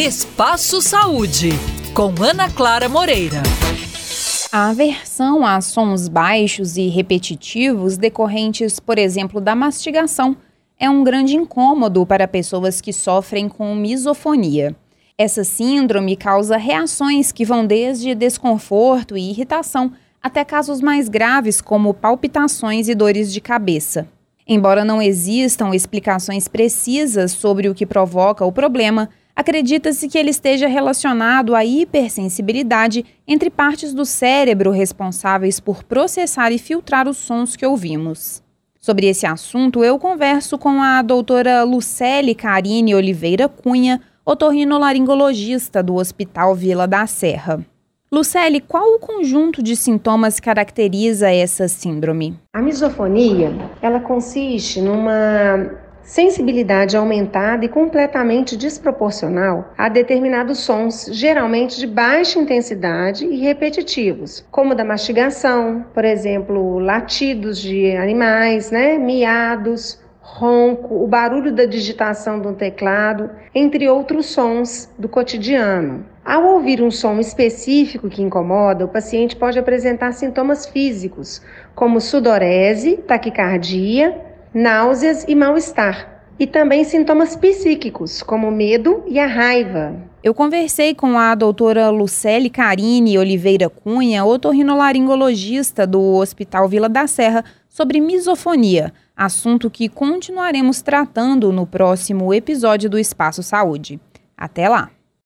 Espaço Saúde, com Ana Clara Moreira. A aversão a sons baixos e repetitivos decorrentes, por exemplo, da mastigação, é um grande incômodo para pessoas que sofrem com misofonia. Essa síndrome causa reações que vão desde desconforto e irritação até casos mais graves, como palpitações e dores de cabeça. Embora não existam explicações precisas sobre o que provoca o problema, acredita-se que ele esteja relacionado à hipersensibilidade entre partes do cérebro responsáveis por processar e filtrar os sons que ouvimos. Sobre esse assunto, eu converso com a doutora Lucele Carine Oliveira Cunha, otorrinolaringologista do Hospital Vila da Serra. Lucele, qual o conjunto de sintomas que caracteriza essa síndrome? A misofonia, ela consiste numa sensibilidade aumentada e completamente desproporcional a determinados sons, geralmente de baixa intensidade e repetitivos, como da mastigação, por exemplo, latidos de animais, né, miados, ronco, o barulho da digitação do teclado, entre outros sons do cotidiano. Ao ouvir um som específico que incomoda, o paciente pode apresentar sintomas físicos, como sudorese, taquicardia, náuseas e mal-estar. E também sintomas psíquicos, como medo e a raiva. Eu conversei com a doutora Lucele Carine Oliveira Cunha, otorrinolaringologista do Hospital Vila da Serra, sobre misofonia, assunto que continuaremos tratando no próximo episódio do Espaço Saúde. Até lá!